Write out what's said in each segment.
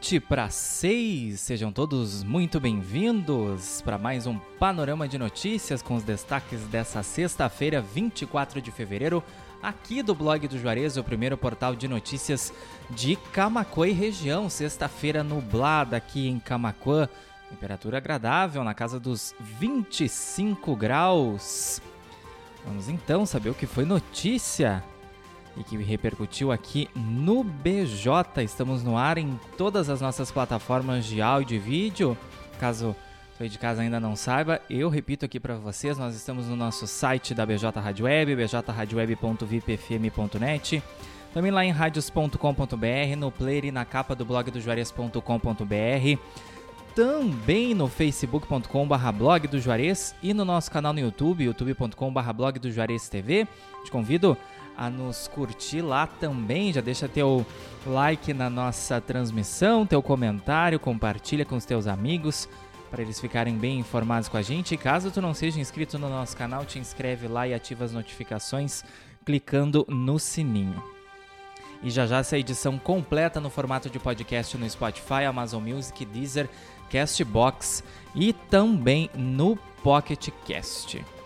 20 para 6. Sejam todos muito bem-vindos para mais um panorama de notícias com os destaques dessa sexta-feira, 24 de fevereiro, aqui do blog do Juarez, o primeiro portal de notícias de Camacuã e região. Sexta-feira nublada aqui em Camacuã, temperatura agradável na casa dos 25 graus. Vamos então saber o que foi notícia e que repercutiu aqui no BJ. Estamos no ar em todas as nossas plataformas de áudio e vídeo. Caso você de casa ainda não saiba, eu repito aqui para vocês, nós estamos no nosso site da BJ Rádio Web, bjradioweb.vipfm.net, também lá em radios.com.br, no player e na capa do blog do Juarez.com.br, também no facebook.com.br blog do Juarez e no nosso canal no YouTube, youtube.com.br blog do Juarez TV. Te convido a nos curtir lá também. Já deixa teu like na nossa transmissão, teu comentário, compartilha com os teus amigos para eles ficarem bem informados com a gente. E caso tu não seja inscrito no nosso canal, te inscreve lá e ativa as notificações clicando no sininho. E já já essa edição completa no formato de podcast no Spotify, Amazon Music, Deezer, Castbox e também no Pocket Cast.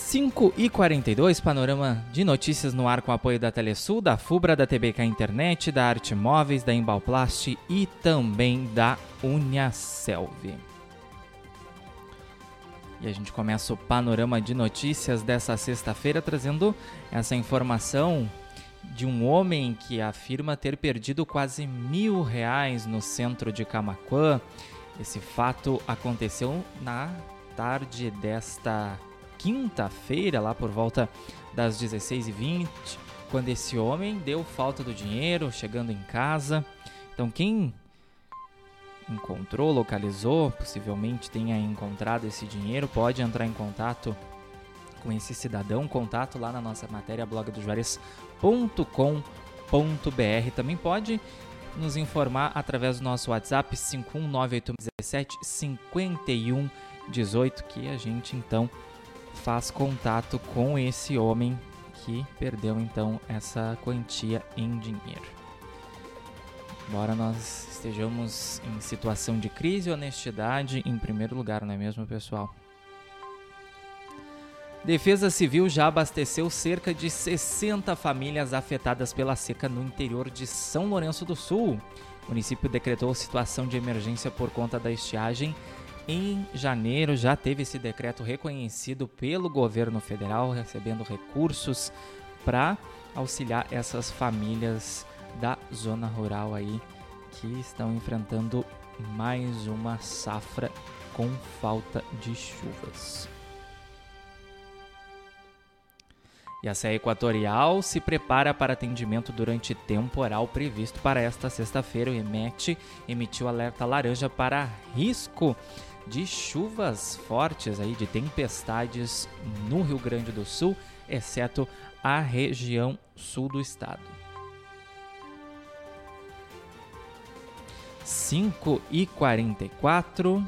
5 e 42, panorama de notícias no ar com apoio da Telesul, da Fubra, da TBK Internet, da Arte Móveis, da Embalplast e também da Uniaselv. E a gente começa o panorama de notícias dessa sexta-feira trazendo essa informação de um homem que afirma ter perdido quase mil reais no centro de Camaquã. Esse fato aconteceu na tarde desta quinta-feira, lá por volta das 16h20, quando esse homem deu falta do dinheiro chegando em casa. Então, quem encontrou, localizou, possivelmente tenha encontrado esse dinheiro, pode entrar em contato com esse cidadão, contato lá na nossa matéria blogdojuarez.com.br. Também pode nos informar através do nosso WhatsApp 5198117 5118 que a gente então faz contato com esse homem que perdeu então essa quantia em dinheiro. Embora nós estejamos em situação de crise honestidade em primeiro lugar, não é mesmo, pessoal? Defesa Civil já abasteceu cerca de 60 famílias afetadas pela seca no interior de São Lourenço do Sul. O município decretou situação de emergência por conta da estiagem em janeiro já teve esse decreto reconhecido pelo governo federal, recebendo recursos para auxiliar essas famílias da zona rural aí que estão enfrentando mais uma safra com falta de chuvas. E a Serra Equatorial se prepara para atendimento durante temporal previsto para esta sexta-feira. O EMET emitiu alerta laranja para risco de chuvas fortes aí, de tempestades no Rio Grande do Sul, exceto a região sul do estado. 5 e 44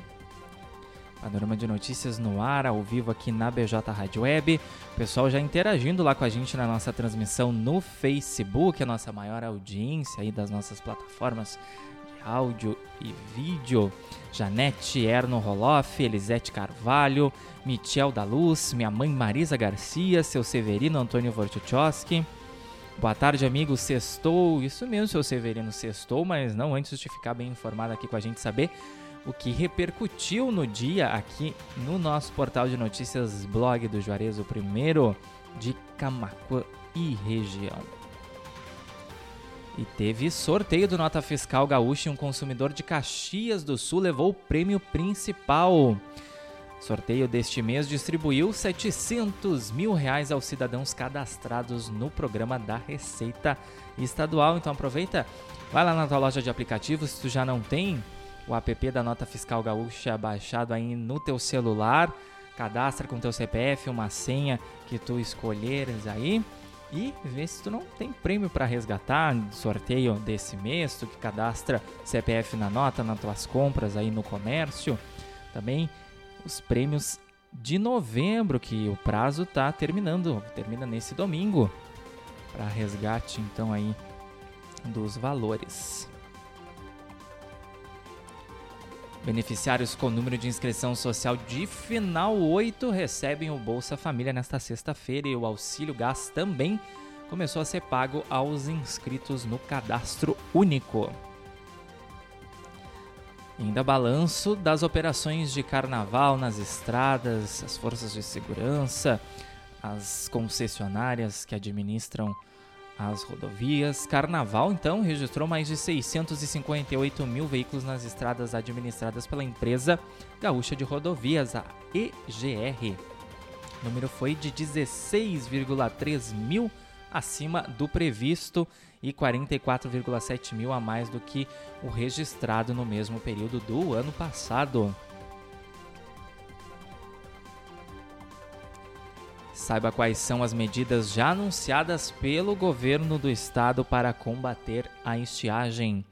Panorama de notícias no ar, ao vivo aqui na BJ Rádio Web. Pessoal já interagindo lá com a gente na nossa transmissão no Facebook, a nossa maior audiência aí das nossas plataformas áudio e vídeo. Janete Erno Roloff, Elisete Carvalho, Michel da Luz, minha mãe Marisa Garcia, seu Severino Antônio Vortuchowski. Boa tarde, amigo. Sextou. Isso mesmo, seu Severino, sextou, mas não antes de ficar bem informado aqui com a gente saber o que repercutiu no dia aqui no nosso portal de notícias blog do Juarez, o primeiro de Camacuã e região. E teve sorteio do Nota Fiscal Gaúcha e um consumidor de Caxias do Sul levou o prêmio principal. Sorteio deste mês distribuiu 700 mil reais aos cidadãos cadastrados no programa da Receita Estadual. Então aproveita, vai lá na tua loja de aplicativos, se tu já não tem o app da Nota Fiscal Gaúcha baixado aí no teu celular, cadastra com teu CPF, uma senha que tu escolheres aí. E vê se tu não tem prêmio para resgatar, sorteio desse mês, tu que cadastra CPF na nota nas tuas compras aí no comércio. Também os prêmios de novembro, que o prazo tá terminando, termina nesse domingo. Para resgate então aí dos valores. Beneficiários com número de inscrição social de final 8 recebem o Bolsa Família nesta sexta-feira e o auxílio gás também começou a ser pago aos inscritos no cadastro único. Ainda balanço das operações de carnaval nas estradas, as forças de segurança, as concessionárias que administram as rodovias. Carnaval, então, registrou mais de 658 mil veículos nas estradas administradas pela empresa gaúcha de rodovias, a EGR. O número foi de 16,3 mil acima do previsto e 44,7 mil a mais do que o registrado no mesmo período do ano passado. Saiba quais são as medidas já anunciadas pelo governo do estado para combater a estiagem.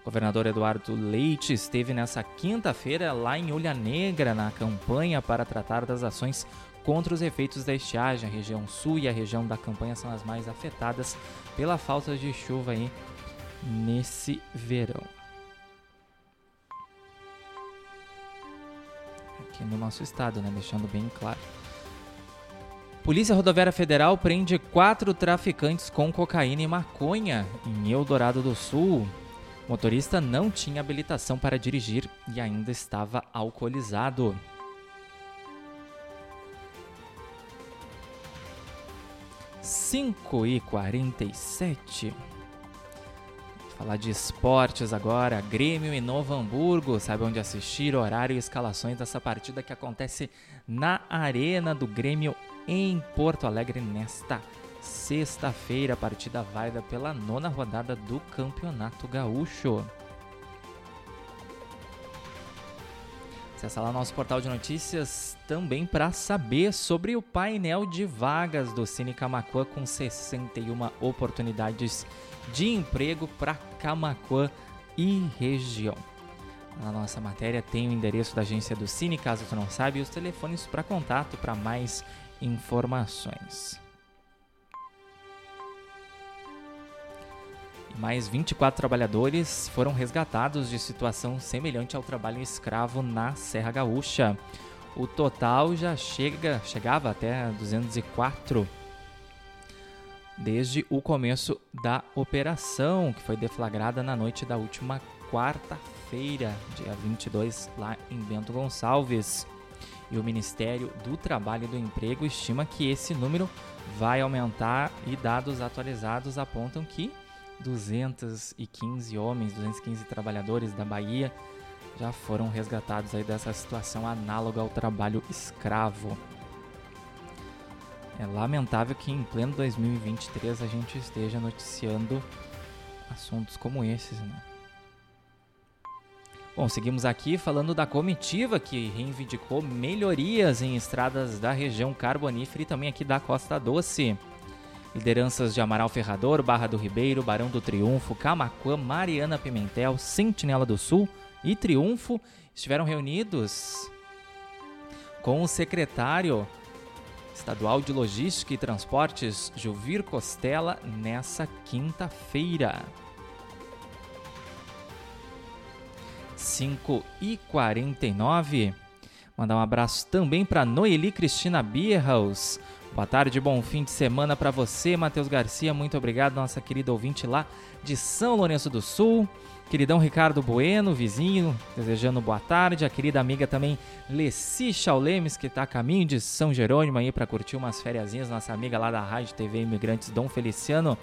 O governador Eduardo Leite esteve nessa quinta-feira lá em Olha Negra na campanha para tratar das ações contra os efeitos da estiagem. A região sul e a região da campanha são as mais afetadas pela falta de chuva aí nesse verão. Aqui no nosso estado, né? Deixando bem claro. Polícia Rodoviária Federal prende quatro traficantes com cocaína e maconha em Eldorado do Sul. O motorista não tinha habilitação para dirigir e ainda estava alcoolizado. Cinco e quarenta e sete. Falar de esportes agora. Grêmio e Novo Hamburgo. Sabe onde assistir? Horário e escalações dessa partida que acontece na Arena do Grêmio em Porto Alegre nesta sexta-feira. Partida válida pela nona rodada do Campeonato Gaúcho. Acesse lá nosso portal de notícias também para saber sobre o painel de vagas do Cine Camacuã com 61 oportunidades de emprego para Camacuã e região. Na nossa matéria tem o endereço da agência do Cine, caso tu não sabe, e os telefones para contato para mais informações. Mais 24 trabalhadores foram resgatados de situação semelhante ao trabalho escravo na Serra Gaúcha. O total já chega, chegava até 204 desde o começo da operação, que foi deflagrada na noite da última quarta-feira, dia 22, lá em Bento Gonçalves. E o Ministério do Trabalho e do Emprego estima que esse número vai aumentar e dados atualizados apontam que 215 homens, 215 trabalhadores da Bahia já foram resgatados aí dessa situação análoga ao trabalho escravo. É lamentável que em pleno 2023 a gente esteja noticiando assuntos como esses, né? Bom, seguimos aqui falando da comitiva que reivindicou melhorias em estradas da região carbonífera e também aqui da Costa Doce. Lideranças de Amaral Ferrador, Barra do Ribeiro, Barão do Triunfo, Camacuã, Mariana Pimentel, Sentinela do Sul e Triunfo estiveram reunidos com o secretário estadual de Logística e Transportes, Juvir Costela, nessa quinta-feira. 5 e 49. Mandar um abraço também para Noeli Cristina Bierhaus. Boa tarde, bom fim de semana para você, Matheus Garcia. Muito obrigado, nossa querida ouvinte lá de São Lourenço do Sul. Queridão Ricardo Bueno, vizinho, desejando boa tarde. A querida amiga também Leci Chaulemes, que está a caminho de São Jerônimo aí para curtir umas férias. Nossa amiga lá da Rádio TV Imigrantes, Dom Feliciano.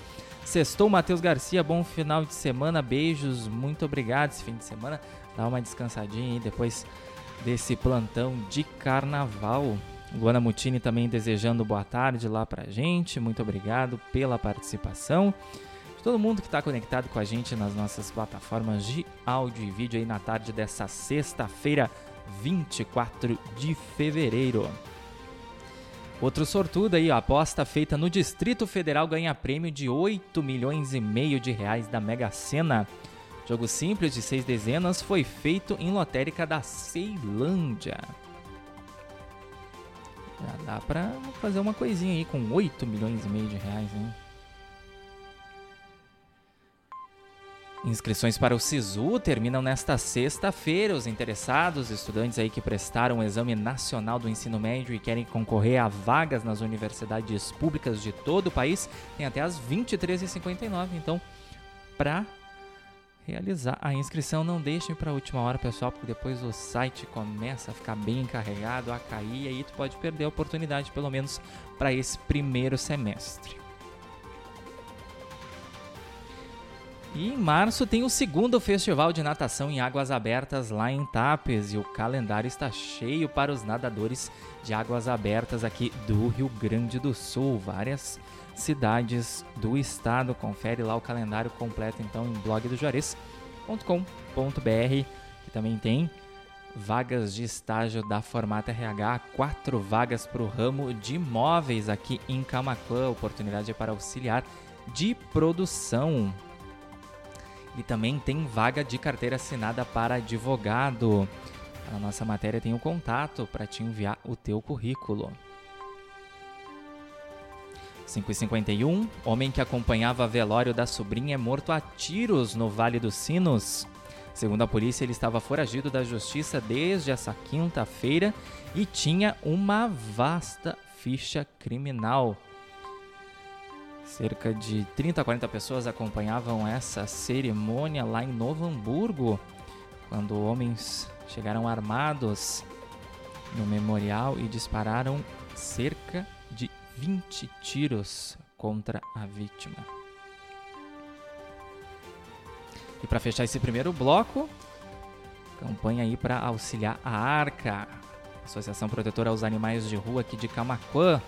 Sextou, Matheus Garcia. Bom final de semana. Beijos, muito obrigado. Esse fim de semana Dá uma descansadinha aí depois desse plantão de carnaval. Luana Mutini também desejando boa tarde lá pra gente. Muito obrigado pela participação. De todo mundo que está conectado com a gente nas nossas plataformas de áudio e vídeo aí na tarde dessa sexta-feira, 24 de fevereiro. Outro sortudo aí, a aposta feita no Distrito Federal ganha prêmio de 8 milhões e meio de reais da Mega Sena. Jogo simples de seis dezenas foi feito em lotérica da Ceilândia. Já dá pra fazer uma coisinha aí com 8 milhões e meio de reais, hein? Inscrições para o SISU terminam nesta sexta-feira. Os interessados, estudantes aí que prestaram o Exame Nacional do Ensino Médio e querem concorrer a vagas nas universidades públicas de todo o país, têm até as 23h59. Então, para realizar a inscrição, não deixem para a última hora, pessoal, porque depois o site começa a ficar bem carregado, a cair, e aí tu pode perder a oportunidade, pelo menos para esse primeiro semestre. E em março tem o segundo festival de natação em águas abertas lá em Tapes e o calendário está cheio para os nadadores de águas abertas aqui do Rio Grande do Sul. Várias cidades do estado. Confere lá o calendário completo então em blogdojuarez.com.br, que também tem vagas de estágio da Formata RH, quatro vagas para o ramo de imóveis aqui em Camacuã, oportunidade para auxiliar de produção. E também tem vaga de carteira assinada para advogado. A nossa matéria tem o um contato para te enviar o teu currículo. 551, homem que acompanhava velório da sobrinha é morto a tiros no Vale dos Sinos. Segundo a polícia, ele estava foragido da justiça desde essa quinta-feira e tinha uma vasta ficha criminal. Cerca de 30 a 40 pessoas acompanhavam essa cerimônia lá em Novo Hamburgo, quando homens chegaram armados no memorial e dispararam cerca de 20 tiros contra a vítima. E para fechar esse primeiro bloco, campanha aí para auxiliar a Arca, Associação Protetora aos Animais de Rua aqui de Camaquã,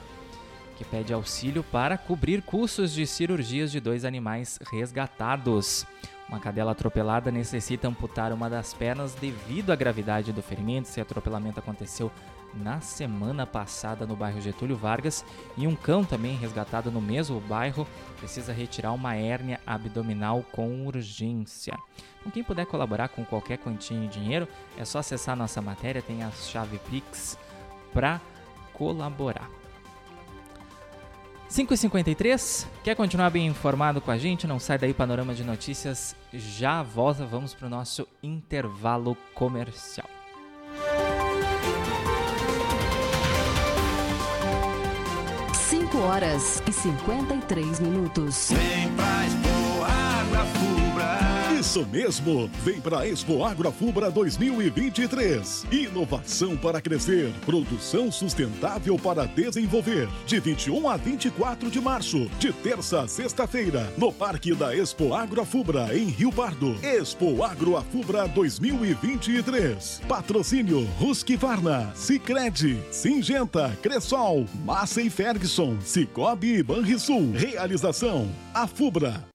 que pede auxílio para cobrir custos de cirurgias de dois animais resgatados. Uma cadela atropelada necessita amputar uma das pernas devido à gravidade do ferimento. Esse atropelamento aconteceu na semana passada no bairro Getúlio Vargas e um cão também resgatado no mesmo bairro precisa retirar uma hérnia abdominal com urgência. Então, quem puder colaborar com qualquer quantia de dinheiro, é só acessar nossa matéria, tem a chave Pix para colaborar. 5h53, quer continuar bem informado com a gente? Não sai daí, Panorama de Notícias já volta. Vamos para o nosso intervalo comercial. Cinco horas e 53 minutos. Vem pra Expo Água. Isso mesmo! Vem para Expo Agrofubra 2023. Inovação para crescer, produção sustentável para desenvolver. De 21 a 24 de março, de terça a sexta-feira, no Parque da Expo Agrofubra, em Rio Pardo. Expo Agrofubra 2023. Patrocínio Husqvarna, Sicredi, Singenta, Cressol, Massa e Ferguson, Cicobi e Banrisul. Realização: a Fubra.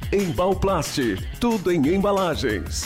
Embalplast, tudo em embalagens.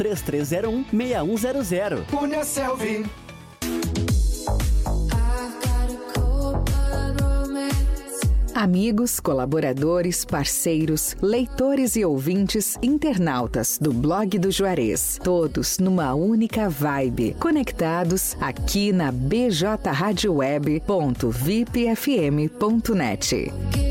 3301 6100. Punha Selvi. Amigos, colaboradores, parceiros, leitores e ouvintes, internautas do blog do Juarez, todos numa única vibe, conectados aqui na bjradioweb.vipfm.net.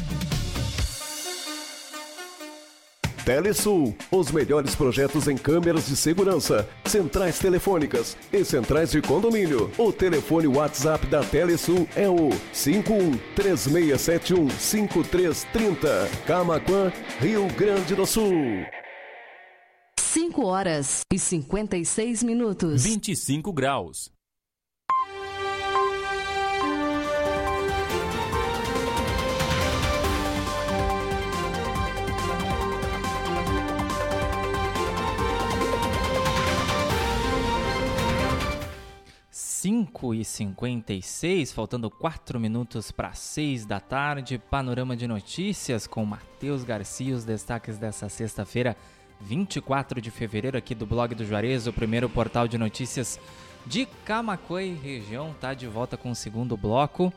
Telesul, os melhores projetos em câmeras de segurança, centrais telefônicas e centrais de condomínio. O telefone WhatsApp da Telesul é o 51 3671 5330. Camaquã, Rio Grande do Sul. 5 horas e 56 minutos. 25 graus. Cinco e cinquenta e seis, faltando quatro minutos para seis da tarde. Panorama de notícias com Matheus Garcia. Os destaques dessa sexta-feira, 24 de fevereiro, aqui do blog do Juarez, o primeiro portal de notícias de Camacuã e região. Tá de volta com o segundo bloco.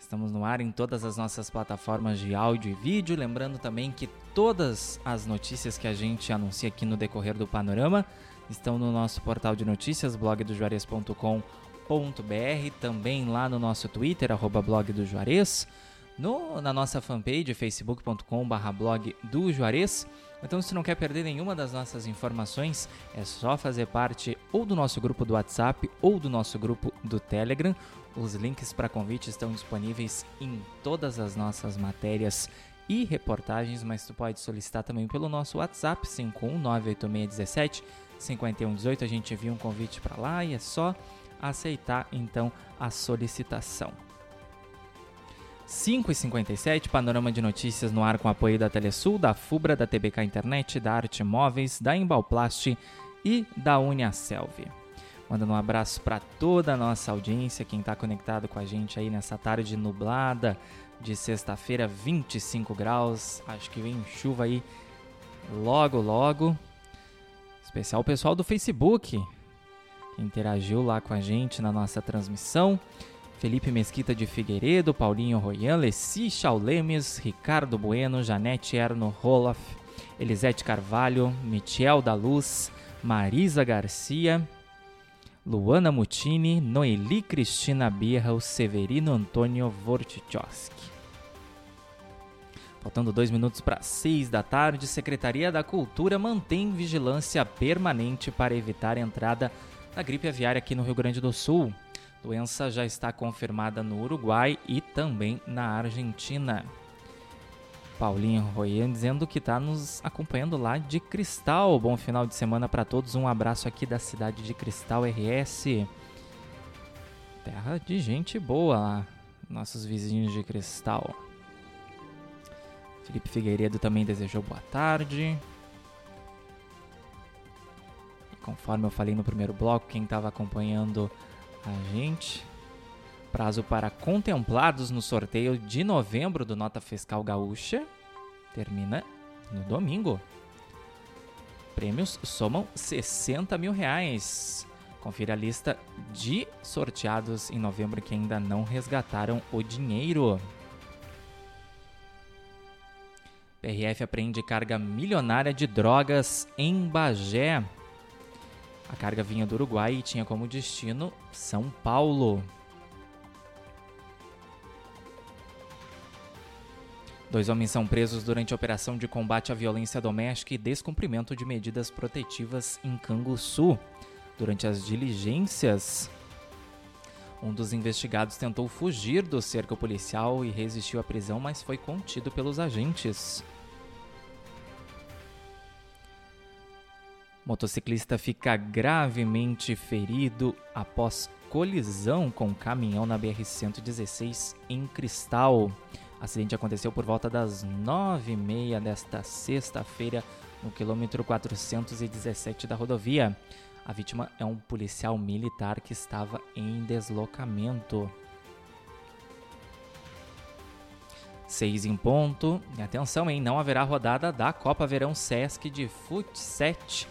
Estamos no ar em todas as nossas plataformas de áudio e vídeo. Lembrando também que todas as notícias que a gente anuncia aqui no decorrer do panorama estão no nosso portal de notícias, blogdojuarez.com.br, também lá no nosso Twitter, arroba blog do Juarez, no, na nossa fanpage, facebook.com.br blog do Juarez. Então, se não quer perder nenhuma das nossas informações, é só fazer parte ou do nosso grupo do WhatsApp ou do nosso grupo do Telegram. Os links para convite estão disponíveis em todas as nossas matérias e reportagens, mas tu pode solicitar também pelo nosso WhatsApp 5198617 5118. A gente envia um convite para lá e é só aceitar então a solicitação. 5 e 57 panorama de notícias no ar com apoio da Telesul, da Fubra, da TBK Internet, da Arte Móveis, da Embalplast e da Uniaselv. Mandando um abraço para toda a nossa audiência, quem está conectado com a gente aí nessa tarde nublada de sexta-feira, 25 graus. Acho que vem chuva aí logo, logo. Especial o pessoal do Facebook, que interagiu lá com a gente na nossa transmissão. Felipe Mesquita de Figueiredo, Paulinho Royan, Leci Chaulemes, Ricardo Bueno, Janete Erno Roloff, Elisete Carvalho, Michel da Luz, Marisa Garcia, Luana Mutini, Noeli Cristina Birra, o Severino Antônio Vortichowski. Faltando dois minutos para seis da tarde, Secretaria da Cultura mantém vigilância permanente para evitar a entrada da gripe aviária aqui no Rio Grande do Sul. Doença já está confirmada no Uruguai e também na Argentina. Paulinho Royan dizendo que está nos acompanhando lá de Cristal. Bom final de semana para todos. Um abraço aqui da cidade de Cristal RS. Terra de gente boa lá, nossos vizinhos de Cristal. Felipe Figueiredo também desejou boa tarde. E conforme eu falei no primeiro bloco, quem estava acompanhando a gente, prazo para contemplados no sorteio de novembro do Nota Fiscal Gaúcha termina no domingo. Prêmios somam 60 mil reais. Confira a lista de sorteados em novembro que ainda não resgataram o dinheiro. PRF apreende carga milionária de drogas em Bagé. A carga vinha do Uruguai e tinha como destino São Paulo. Dois homens são presos durante a operação de combate à violência doméstica e descumprimento de medidas protetivas em Canguçu. Durante as diligências, um dos investigados tentou fugir do cerco policial e resistiu à prisão, mas foi contido pelos agentes. Motociclista fica gravemente ferido após colisão com caminhão na BR-116 em Cristal. O acidente aconteceu por volta das 9h30 desta sexta-feira, no quilômetro 417 da rodovia. A vítima é um policial militar que estava em deslocamento. 6 em ponto. E atenção, hein? Não haverá rodada da Copa Verão Sesc de Fut7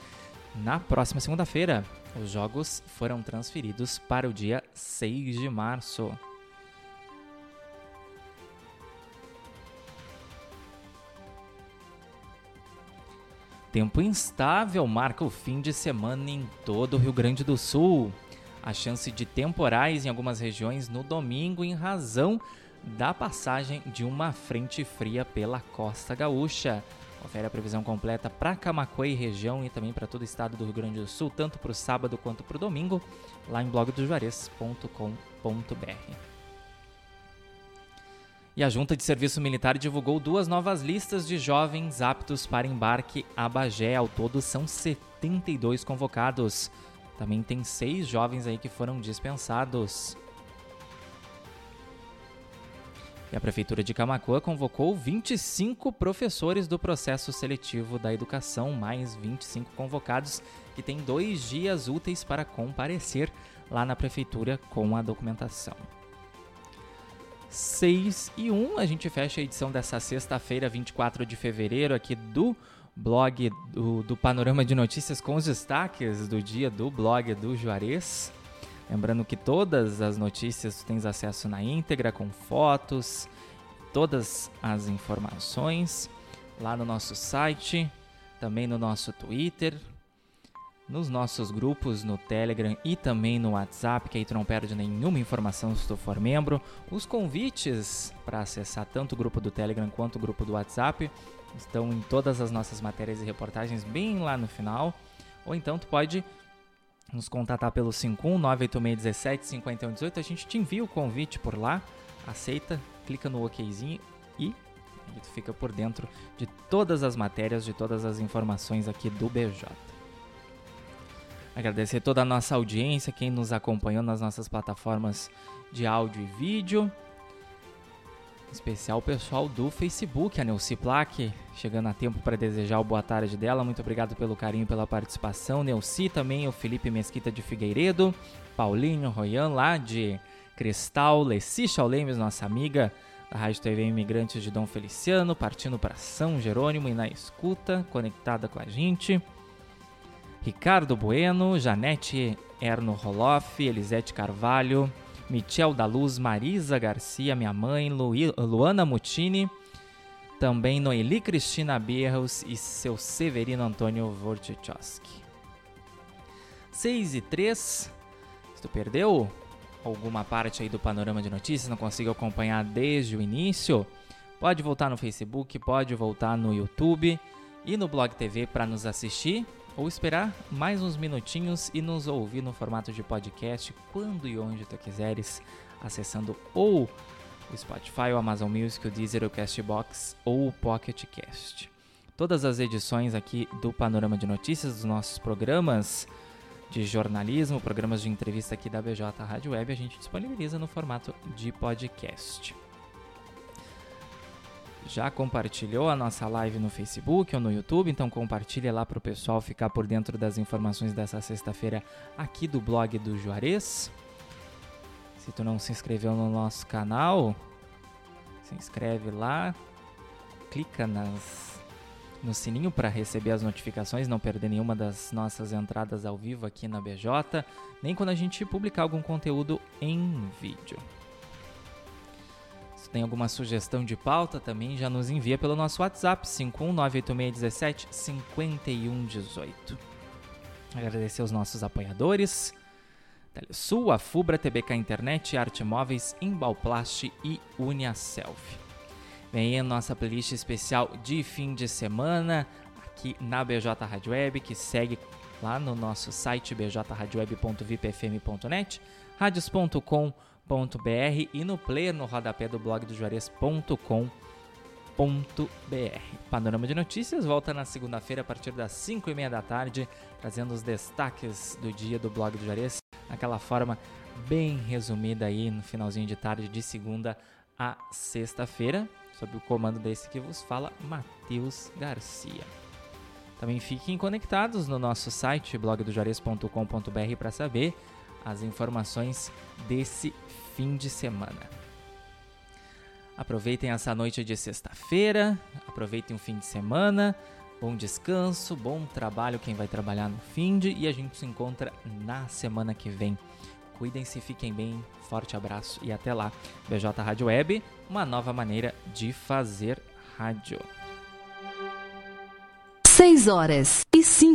na próxima segunda-feira. Os jogos foram transferidos para o dia 6 de março. Tempo instável marca o fim de semana em todo o Rio Grande do Sul. A chance de temporais em algumas regiões no domingo em razão da passagem de uma frente fria pela costa gaúcha. Confere a previsão completa para Camacuã e região e também para todo o estado do Rio Grande do Sul, tanto para o sábado quanto para o domingo, lá em blogdojuarez.com.br. E a Junta de Serviço Militar divulgou duas novas listas de jovens aptos para embarque a Bagé. Ao todo são 72 convocados. Também tem seis jovens aí que foram dispensados. E a Prefeitura de Camacuã convocou 25 professores do processo seletivo da educação, mais 25 convocados que têm dois dias úteis para comparecer lá na Prefeitura com a documentação. 6 e 1, a gente fecha a edição dessa sexta-feira, 24 de fevereiro, aqui do blog do, do Panorama de Notícias com os destaques do dia do blog do Juarez. Lembrando que todas as notícias tu tens acesso na íntegra, com fotos, todas as informações lá no nosso site, também no nosso Twitter, nos nossos grupos no Telegram e também no WhatsApp, que aí tu não perde nenhuma informação se tu for membro. Os convites para acessar tanto o grupo do Telegram quanto o grupo do WhatsApp estão em todas as nossas matérias e reportagens bem lá no final. Ou então tu pode nos contatar pelo 51986175118. A gente te envia o convite por lá, aceita, clica no OKzinho e tu fica por dentro de todas as matérias, de todas as informações aqui do BJ. Agradecer toda a nossa audiência, quem nos acompanhou nas nossas plataformas de áudio e vídeo. Especial o pessoal do Facebook, a Neuci Plaque, chegando a tempo para desejar o boa tarde dela. Muito obrigado pelo carinho pela participação. Neuci também, o Felipe Mesquita de Figueiredo, Paulinho Royan lá de Cristal, Leci Chaulemes, nossa amiga da Rádio TV Imigrantes de Dom Feliciano, partindo para São Jerônimo e na escuta, conectada com a gente. Ricardo Bueno, Janete Erno Roloff, Elisete Carvalho, Michel da Luz, Marisa Garcia, minha mãe, Lu, Luana Mutini, também Noeli Cristina Berros e seu Severino Antônio Wojciechowski. 6 e 3. Se tu perdeu alguma parte aí do panorama de notícias, não consigo acompanhar desde o início, pode voltar no Facebook, pode voltar no YouTube e no Blog TV para nos assistir ou esperar mais uns minutinhos e nos ouvir no formato de podcast quando e onde tu quiseres, acessando ou o Spotify, o Amazon Music, o Deezer, o Castbox ou o Pocket Cast. Todas as edições aqui do Panorama de Notícias dos nossos programas de jornalismo, programas de entrevista aqui da BJ Rádio Web, a gente disponibiliza no formato de podcast já compartilhou a nossa live no Facebook ou no YouTube, então compartilha lá para o pessoal ficar por dentro das informações dessa sexta-feira aqui do blog do Juarez. Se tu não se inscreveu no nosso canal, se inscreve lá, clica nas, no sininho para receber as notificações, não perder nenhuma das nossas entradas ao vivo aqui na BJ, nem quando a gente publicar algum conteúdo em vídeo tem alguma sugestão de pauta, também já nos envia pelo nosso WhatsApp 51986175118. Agradecer aos nossos apoiadores. Telesul, Fubra, TBK Internet, Arte Móveis, Embalplast e Uniaself. Vem aí a nossa playlist especial de fim de semana aqui na BJ Rádio Web, que segue lá no nosso site bjradioweb.vipfm.net, radios.com.br br e no player no rodapé do blog do Juarez.com.br. Panorama de Notícias volta na segunda-feira a partir das 5 e meia da tarde, trazendo os destaques do dia do blog do Juarez, naquela forma bem resumida aí no finalzinho de tarde de segunda a sexta-feira, sob o comando desse que vos fala, Matheus Garcia. Também fiquem conectados no nosso site blogdojuarez.com.br para saber as informações desse fim de semana. Aproveitem essa noite de sexta-feira, aproveitem o fim de semana. Bom descanso, bom trabalho quem vai trabalhar no fim de e a gente se encontra na semana que vem. Cuidem-se, fiquem bem, forte abraço e até lá. BJ Rádio Web, uma nova maneira de fazer rádio. 6 horas e 5